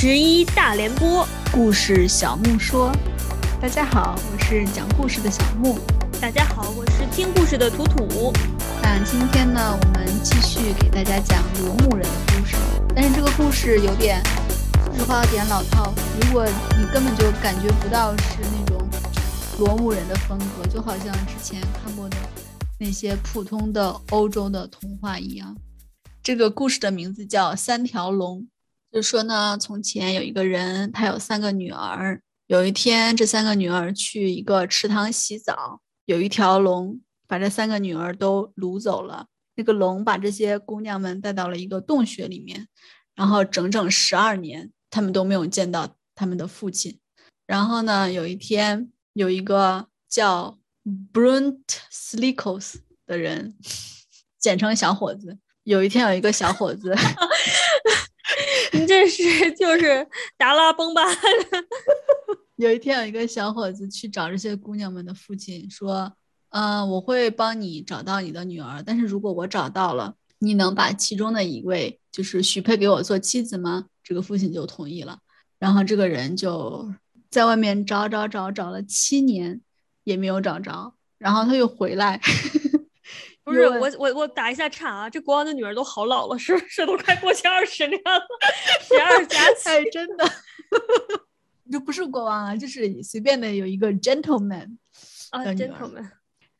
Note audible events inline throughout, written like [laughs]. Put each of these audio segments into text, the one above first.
十一大联播，故事小木说：“大家好，我是讲故事的小木。大家好，我是听故事的图图。那今天呢，我们继续给大家讲罗牧人的故事。但是这个故事有点，说实话有点老套。如果你根本就感觉不到是那种罗牧人的风格，就好像之前看过的那些普通的欧洲的童话一样。这个故事的名字叫《三条龙》。”就说呢，从前有一个人，他有三个女儿。有一天，这三个女儿去一个池塘洗澡，有一条龙把这三个女儿都掳走了。那个龙把这些姑娘们带到了一个洞穴里面，然后整整十二年，他们都没有见到他们的父亲。然后呢，有一天，有一个叫 Brunt Slickos 的人，[laughs] 简称小伙子。有一天，有一个小伙子。[laughs] 你这是就是达拉崩吧？[laughs] 有一天，有一个小伙子去找这些姑娘们的父亲，说：“嗯，我会帮你找到你的女儿，但是如果我找到了，你能把其中的一位就是许配给我做妻子吗？”这个父亲就同意了。然后这个人就在外面找找找，找了七年也没有找着，然后他又回来。不是我我我打一下岔啊！这国王的女儿都好老了，是不是都快过去二十年了？十二加七，真的，[laughs] 就不是国王啊，就是随便的有一个 gentleman 啊，gentleman。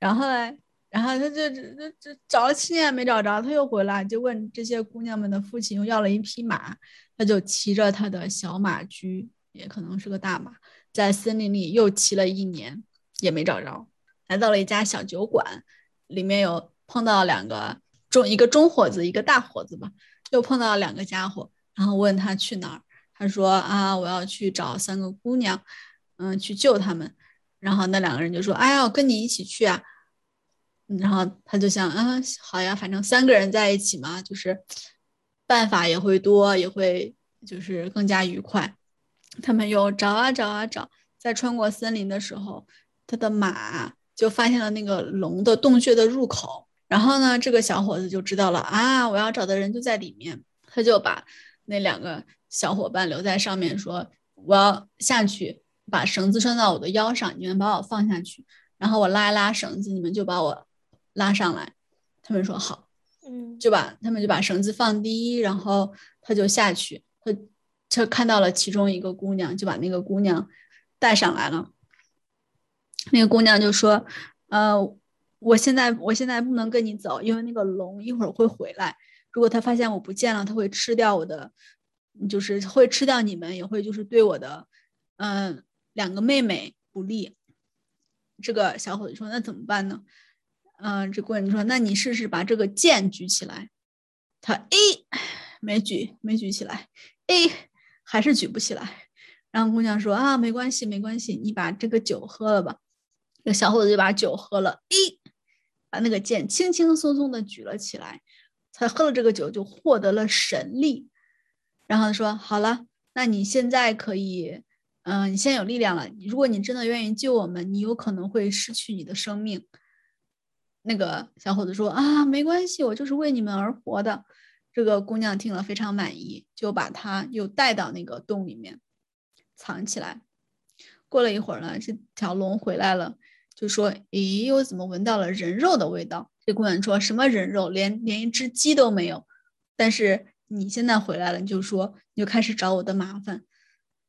然后呢，然后他就就就找了七年没找着，他又回来就问这些姑娘们的父亲，又要了一匹马，他就骑着他的小马驹，也可能是个大马，在森林里又骑了一年也没找着，来到了一家小酒馆，里面有。碰到两个中一个中伙子，一个大伙子吧，又碰到两个家伙，然后问他去哪儿，他说啊，我要去找三个姑娘，嗯，去救他们。然后那两个人就说，哎呀，我跟你一起去啊。然后他就想，嗯，好呀，反正三个人在一起嘛，就是办法也会多，也会就是更加愉快。他们又找啊找啊找，在穿过森林的时候，他的马就发现了那个龙的洞穴的入口。然后呢，这个小伙子就知道了啊，我要找的人就在里面。他就把那两个小伙伴留在上面，说我要下去把绳子拴到我的腰上，你们把我放下去，然后我拉一拉绳子，你们就把我拉上来。他们说好，嗯，就把他们就把绳子放低，然后他就下去，他他看到了其中一个姑娘，就把那个姑娘带上来了。那个姑娘就说，呃。我现在我现在不能跟你走，因为那个龙一会儿会回来。如果他发现我不见了，他会吃掉我的，就是会吃掉你们，也会就是对我的，嗯，两个妹妹不利。这个小伙子说：“那怎么办呢？”嗯，这姑娘说：“那你试试把这个剑举起来。”他哎，[sighs] 没举，没举起来，哎，[laughs] 还是举不起来。然后姑娘说：“啊，没关系，没关系，你把这个酒喝了吧。”那小伙子就把酒喝了，哎。把那个剑轻轻松松的举了起来，他喝了这个酒就获得了神力，然后说：“好了，那你现在可以，嗯，你现在有力量了。如果你真的愿意救我们，你有可能会失去你的生命。”那个小伙子说：“啊，没关系，我就是为你们而活的。”这个姑娘听了非常满意，就把他又带到那个洞里面藏起来。过了一会儿呢，这条龙回来了。就说：“咦，我怎么闻到了人肉的味道？”这姑娘说什么人肉，连连一只鸡都没有。但是你现在回来了，你就说你就开始找我的麻烦。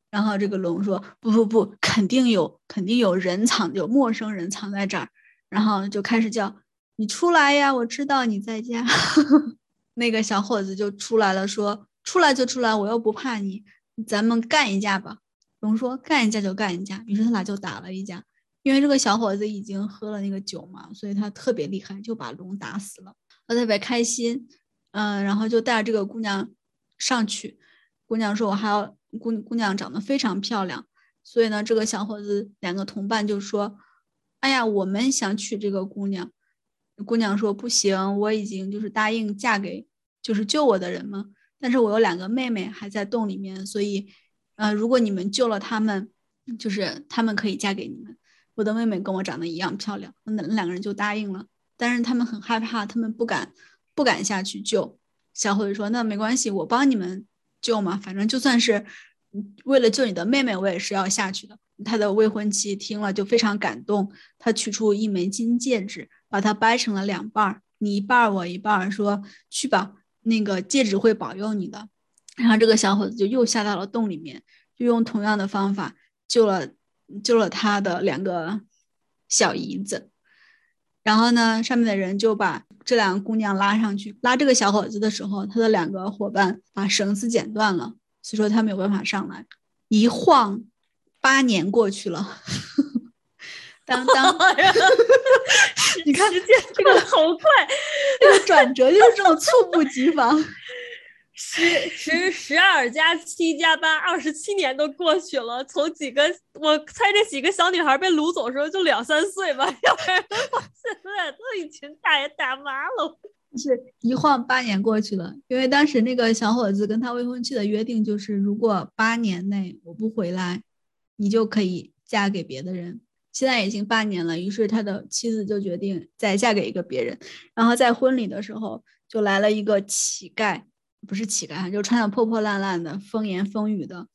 然后这个龙说：“不不不，肯定有，肯定有人藏，有陌生人藏在这儿。”然后就开始叫：“你出来呀，我知道你在家。[laughs] ”那个小伙子就出来了，说：“出来就出来，我又不怕你，咱们干一架吧。”龙说：“干一架就干一架。”于是他俩就打了一架。因为这个小伙子已经喝了那个酒嘛，所以他特别厉害，就把龙打死了。他特别开心，嗯，然后就带着这个姑娘上去。姑娘说：“我还要姑姑娘长得非常漂亮。”所以呢，这个小伙子两个同伴就说：“哎呀，我们想娶这个姑娘。”姑娘说：“不行，我已经就是答应嫁给就是救我的人嘛。但是我有两个妹妹还在洞里面，所以，呃，如果你们救了他们，就是他们可以嫁给你们。”我的妹妹跟我长得一样漂亮，那两个人就答应了。但是他们很害怕，他们不敢不敢下去救。小伙子说：“那没关系，我帮你们救嘛，反正就算是为了救你的妹妹，我也是要下去的。他的未婚妻听了就非常感动，他取出一枚金戒指，把它掰成了两半儿，你一半儿我一半儿，说去吧，那个戒指会保佑你的。然后这个小伙子就又下到了洞里面，就用同样的方法救了救了他的两个小姨子。然后呢，上面的人就把这两个姑娘拉上去，拉这个小伙子的时候，他的两个伙伴把绳子剪断了，所以说他没有办法上来。一晃，八年过去了。当当，[laughs] 你看时间这个好快，这个转折就是这种猝不及防。十十十二加七加八，二十七年都过去了。从几个，我猜这几个小女孩被掳走的时候就两三岁吧，[laughs] 要不然现在都一群大爷大妈了。是一晃八年过去了，因为当时那个小伙子跟他未婚妻的约定就是，如果八年内我不回来，你就可以嫁给别的人。现在已经八年了，于是他的妻子就决定再嫁给一个别人。然后在婚礼的时候，就来了一个乞丐。不是乞丐，就穿的破破烂烂的，风言风语的。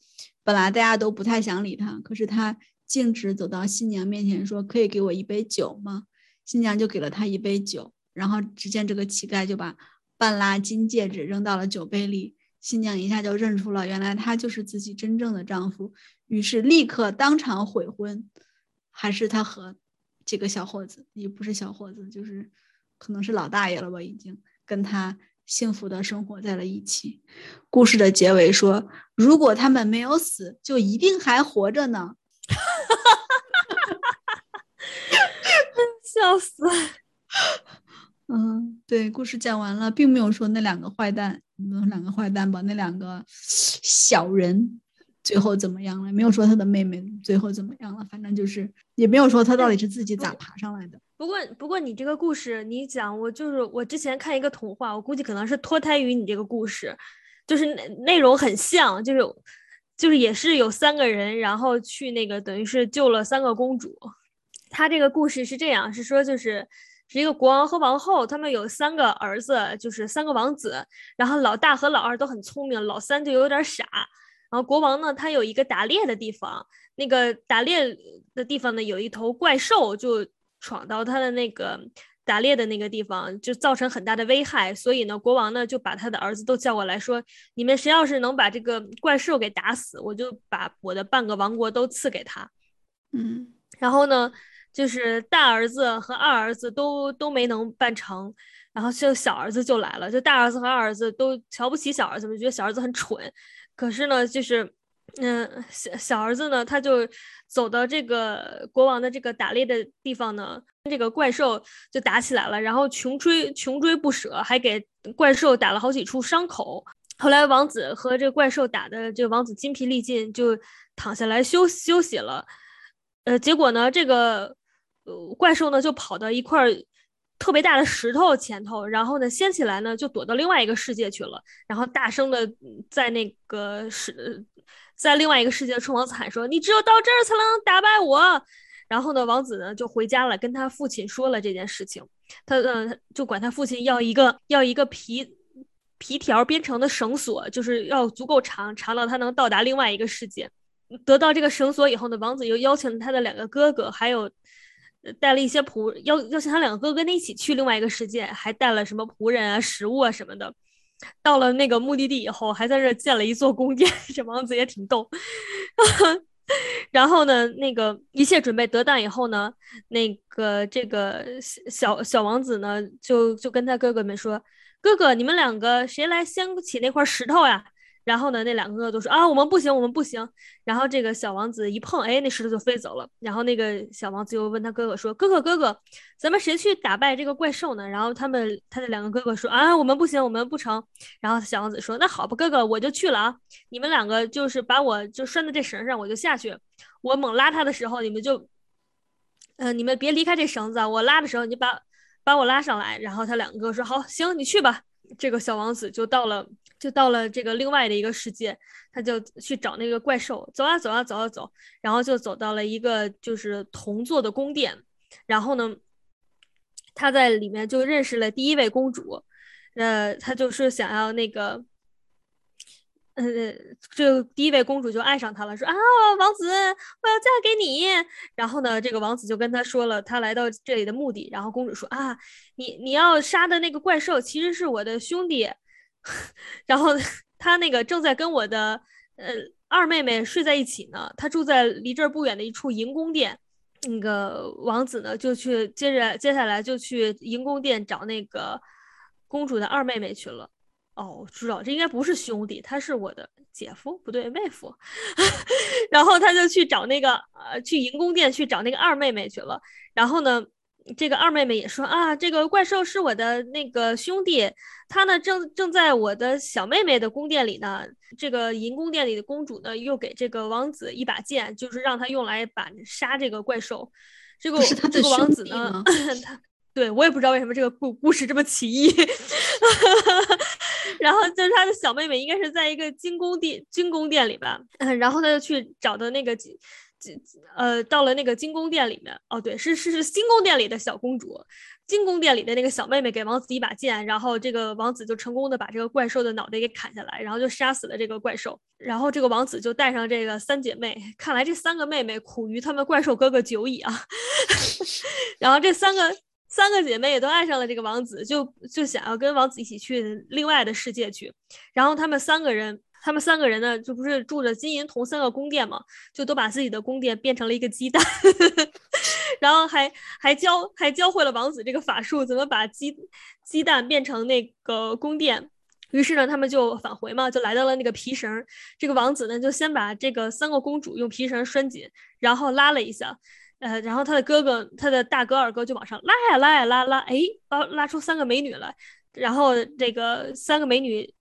本来大家都不太想理他，可是他径直走到新娘面前说：“可以给我一杯酒吗？”新娘就给了他一杯酒。然后只见这个乞丐就把半拉金戒指扔到了酒杯里，新娘一下就认出了，原来他就是自己真正的丈夫。于是立刻当场悔婚。还是他和这个小伙子，也不是小伙子，就是可能是老大爷了吧，已经跟他。幸福的生活在了一起。故事的结尾说：“如果他们没有死，就一定还活着呢。[laughs] ”笑死！嗯，对，故事讲完了，并没有说那两个坏蛋，那两个坏蛋吧，那两个小人。最后怎么样了？没有说他的妹妹最后怎么样了，反正就是也没有说他到底是自己咋爬上来的。不过，不过你这个故事你讲，我就是我之前看一个童话，我估计可能是脱胎于你这个故事，就是内内容很像，就是就是也是有三个人，然后去那个等于是救了三个公主。他这个故事是这样，是说就是是一个国王和王后，他们有三个儿子，就是三个王子，然后老大和老二都很聪明，老三就有点傻。然后国王呢，他有一个打猎的地方，那个打猎的地方呢，有一头怪兽就闯到他的那个打猎的那个地方，就造成很大的危害。所以呢，国王呢就把他的儿子都叫过来说：“你们谁要是能把这个怪兽给打死，我就把我的半个王国都赐给他。”嗯，然后呢，就是大儿子和二儿子都都没能办成，然后就小儿子就来了，就大儿子和二儿子都瞧不起小儿子们，觉得小儿子很蠢。可是呢，就是，嗯，小小儿子呢，他就走到这个国王的这个打猎的地方呢，跟这个怪兽就打起来了，然后穷追穷追不舍，还给怪兽打了好几处伤口。后来王子和这个怪兽打的，这王子筋疲力尽，就躺下来休休息了。呃，结果呢，这个呃怪兽呢就跑到一块儿特别大的石头前头，然后呢，掀起来呢，就躲到另外一个世界去了。然后大声的在那个世，在另外一个世界冲王子喊说：“你只有到这儿才能打败我。”然后呢，王子呢就回家了，跟他父亲说了这件事情。他嗯，就管他父亲要一个要一个皮皮条编成的绳索，就是要足够长，长到他能到达另外一个世界。得到这个绳索以后呢，王子又邀请他的两个哥哥，还有。带了一些仆，邀邀请他两个哥哥跟他一起去另外一个世界，还带了什么仆人啊、食物啊什么的。到了那个目的地以后，还在这建了一座宫殿。[laughs] 这王子也挺逗。[laughs] 然后呢，那个一切准备得当以后呢，那个这个小小王子呢，就就跟他哥哥们说：“哥哥，你们两个谁来掀起那块石头呀？”然后呢，那两个哥哥都说啊，我们不行，我们不行。然后这个小王子一碰，哎，那石头就飞走了。然后那个小王子又问他哥哥说：“哥哥，哥哥，咱们谁去打败这个怪兽呢？”然后他们他的两个哥哥说：“啊，我们不行，我们不成。”然后小王子说：“那好吧，哥哥，我就去了啊。你们两个就是把我就拴在这绳上，我就下去。我猛拉他的时候，你们就，嗯，你们别离开这绳子啊。我拉的时候，你把把我拉上来。”然后他两个哥哥说：“好，行，你去吧。”这个小王子就到了。就到了这个另外的一个世界，他就去找那个怪兽，走啊走啊走啊走，然后就走到了一个就是铜做的宫殿，然后呢，他在里面就认识了第一位公主，呃，他就是想要那个，呃，这第一位公主就爱上他了，说啊，王子，我要嫁给你。然后呢，这个王子就跟他说了他来到这里的目的。然后公主说啊，你你要杀的那个怪兽其实是我的兄弟。然后他那个正在跟我的呃二妹妹睡在一起呢，他住在离这儿不远的一处银宫殿。那个王子呢，就去接着接下来就去银宫殿找那个公主的二妹妹去了。哦，我知道这应该不是兄弟，他是我的姐夫，不对，妹夫。[laughs] 然后他就去找那个呃，去银宫殿去找那个二妹妹去了。然后呢，这个二妹妹也说啊，这个怪兽是我的那个兄弟，他呢正正在我的小妹妹的宫殿里呢。这个银宫殿里的公主呢，又给这个王子一把剑，就是让他用来把杀这个怪兽。这个这个王子呢，[laughs] 他。对我也不知道为什么这个故故事这么奇异，[laughs] 然后就是他的小妹妹应该是在一个金宫殿金宫殿里吧，然后他就去找的那个呃到了那个金宫殿里面哦对是是是金宫殿里的小公主，金宫殿里的那个小妹妹给王子一把剑，然后这个王子就成功的把这个怪兽的脑袋给砍下来，然后就杀死了这个怪兽，然后这个王子就带上这个三姐妹，看来这三个妹妹苦于他们怪兽哥哥久矣啊，[laughs] 然后这三个。三个姐妹也都爱上了这个王子，就就想要跟王子一起去另外的世界去。然后他们三个人，他们三个人呢，就不是住着金银铜三个宫殿嘛，就都把自己的宫殿变成了一个鸡蛋，[laughs] 然后还还教还教会了王子这个法术，怎么把鸡鸡蛋变成那个宫殿。于是呢，他们就返回嘛，就来到了那个皮绳。这个王子呢，就先把这个三个公主用皮绳拴紧，然后拉了一下。呃，然后他的哥哥，他的大哥、二哥就往上拉呀拉呀拉拉，哎，拉拉出三个美女来。然后这个三个美女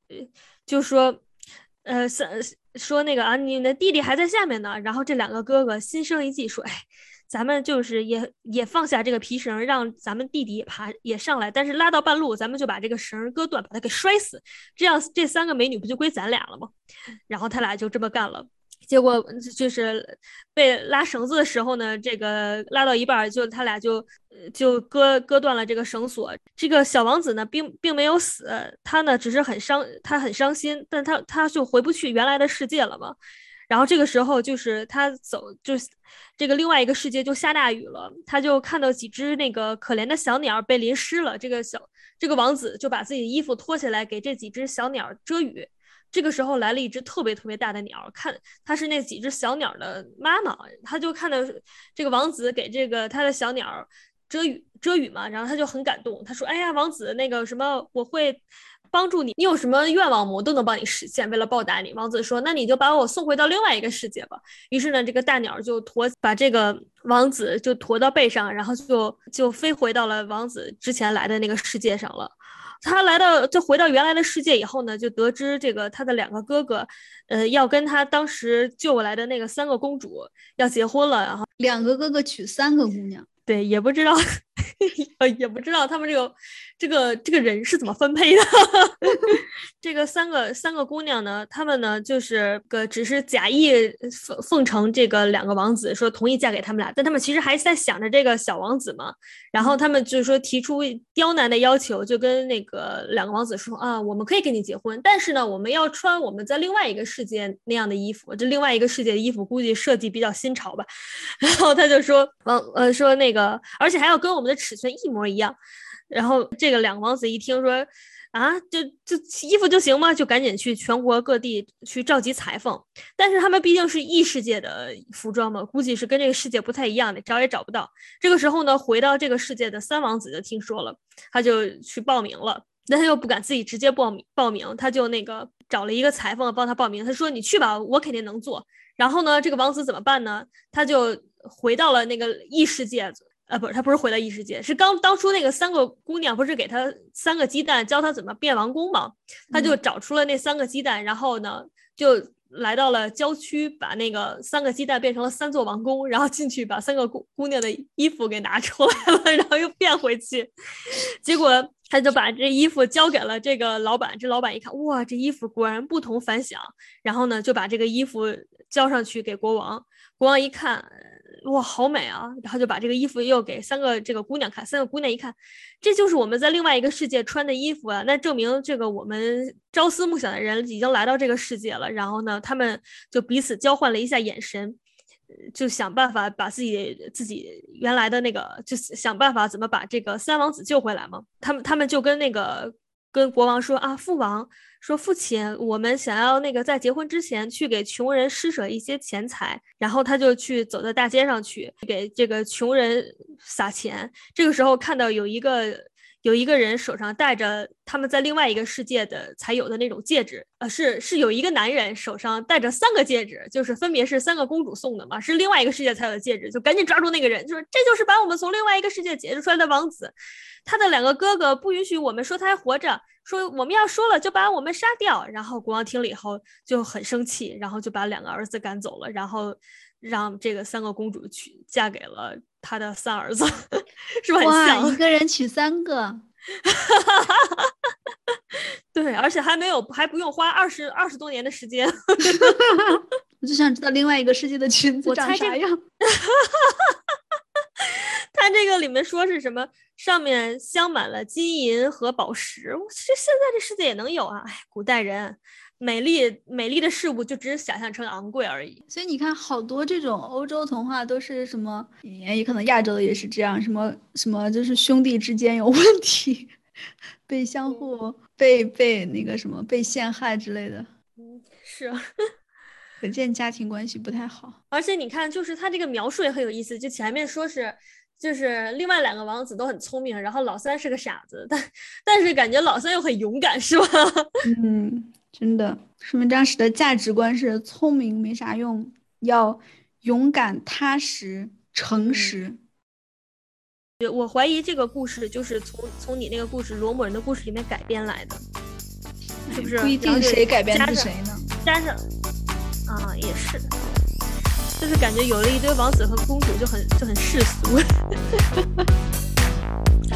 就说，呃，三说那个啊，你的弟弟还在下面呢。然后这两个哥哥心生一计，说，哎，咱们就是也也放下这个皮绳，让咱们弟弟也爬也上来。但是拉到半路，咱们就把这个绳割断，把他给摔死。这样这三个美女不就归咱俩了吗？然后他俩就这么干了。结果就是被拉绳子的时候呢，这个拉到一半，就他俩就就割割断了这个绳索。这个小王子呢，并并没有死，他呢只是很伤，他很伤心，但他他就回不去原来的世界了嘛。然后这个时候就是他走，就这个另外一个世界就下大雨了，他就看到几只那个可怜的小鸟被淋湿了。这个小这个王子就把自己的衣服脱下来给这几只小鸟遮雨。这个时候来了一只特别特别大的鸟，看它是那几只小鸟的妈妈，他就看到这个王子给这个他的小鸟遮雨遮雨嘛，然后他就很感动，他说：“哎呀，王子，那个什么，我会帮助你，你有什么愿望？我都能帮你实现。为了报答你。”王子说：“那你就把我送回到另外一个世界吧。”于是呢，这个大鸟就驮把这个王子就驮到背上，然后就就飞回到了王子之前来的那个世界上了。他来到，就回到原来的世界以后呢，就得知这个他的两个哥哥，呃，要跟他当时救过来的那个三个公主要结婚了，然后两个哥哥娶三个姑娘，对，也不知道。[laughs] 呃，也不知道他们这个这个这个人是怎么分配的。[laughs] 这个三个三个姑娘呢，她们呢就是个只是假意奉奉承这个两个王子，说同意嫁给他们俩，但他们其实还在想着这个小王子嘛。然后他们就是说提出刁难的要求，就跟那个两个王子说啊，我们可以跟你结婚，但是呢，我们要穿我们在另外一个世界那样的衣服。这另外一个世界的衣服估计设计比较新潮吧。[laughs] 然后他就说，王呃说那个，而且还要跟我们我的。尺寸一模一样，然后这个两个王子一听说，啊，就就衣服就行吗？就赶紧去全国各地去召集裁缝。但是他们毕竟是异世界的服装嘛，估计是跟这个世界不太一样的，找也找不到。这个时候呢，回到这个世界的三王子就听说了，他就去报名了。但他又不敢自己直接报名报名，他就那个找了一个裁缝帮他报名。他说：“你去吧，我肯定能做。”然后呢，这个王子怎么办呢？他就回到了那个异世界。呃，不是，他不是回到异世界，是刚当初那个三个姑娘不是给他三个鸡蛋，教他怎么变王宫吗？他就找出了那三个鸡蛋，然后呢，就来到了郊区，把那个三个鸡蛋变成了三座王宫，然后进去把三个姑姑娘的衣服给拿出来了，[laughs] 然后又变回去，结果他就把这衣服交给了这个老板，这老板一看，哇，这衣服果然不同凡响，然后呢，就把这个衣服交上去给国王，国王一看。哇，好美啊！然后就把这个衣服又给三个这个姑娘看，三个姑娘一看，这就是我们在另外一个世界穿的衣服啊，那证明这个我们朝思暮想的人已经来到这个世界了。然后呢，他们就彼此交换了一下眼神，就想办法把自己自己原来的那个，就想办法怎么把这个三王子救回来嘛。他们他们就跟那个。跟国王说啊，父王说，父亲，我们想要那个在结婚之前去给穷人施舍一些钱财，然后他就去走到大街上去给这个穷人撒钱。这个时候看到有一个有一个人手上戴着他们在另外一个世界的才有的那种戒指，呃，是是有一个男人手上戴着三个戒指，就是分别是三个公主送的嘛，是另外一个世界才有的戒指，就赶紧抓住那个人，就说这就是把我们从另外一个世界解救出来的王子。他的两个哥哥不允许我们说他还活着，说我们要说了就把我们杀掉。然后国王听了以后就很生气，然后就把两个儿子赶走了，然后让这个三个公主去嫁给了他的三儿子，[laughs] 是吧？哇，一个人娶三个，[laughs] 对，而且还没有还不用花二十二十多年的时间。[laughs] 我就想知道另外一个世界的裙子长啥样。它这个里面说是什么？上面镶满了金银和宝石。这现在这世界也能有啊？哎，古代人美丽美丽的事物就只是想象成昂贵而已。所以你看，好多这种欧洲童话都是什么？也可能亚洲的也是这样，什么什么就是兄弟之间有问题，[laughs] 被相互被被那个什么被陷害之类的。嗯，是。[laughs] 可见家庭关系不太好。而且你看，就是他这个描述也很有意思，就前面说是。就是另外两个王子都很聪明，然后老三是个傻子，但但是感觉老三又很勇敢，是吧？[laughs] 嗯，真的，说明当时的价值观是聪明没啥用，要勇敢、踏实、诚实。我怀疑这个故事就是从从你那个故事《罗某人的故事》里面改编来的，是不是？不一定谁改编是谁呢？加上啊，也是。就是感觉有了一堆王子和公主就很就很世俗，[laughs]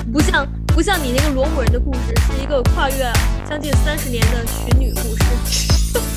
[laughs] 不像不像你那个罗姆人的故事是一个跨越将近三十年的寻女故事。[laughs]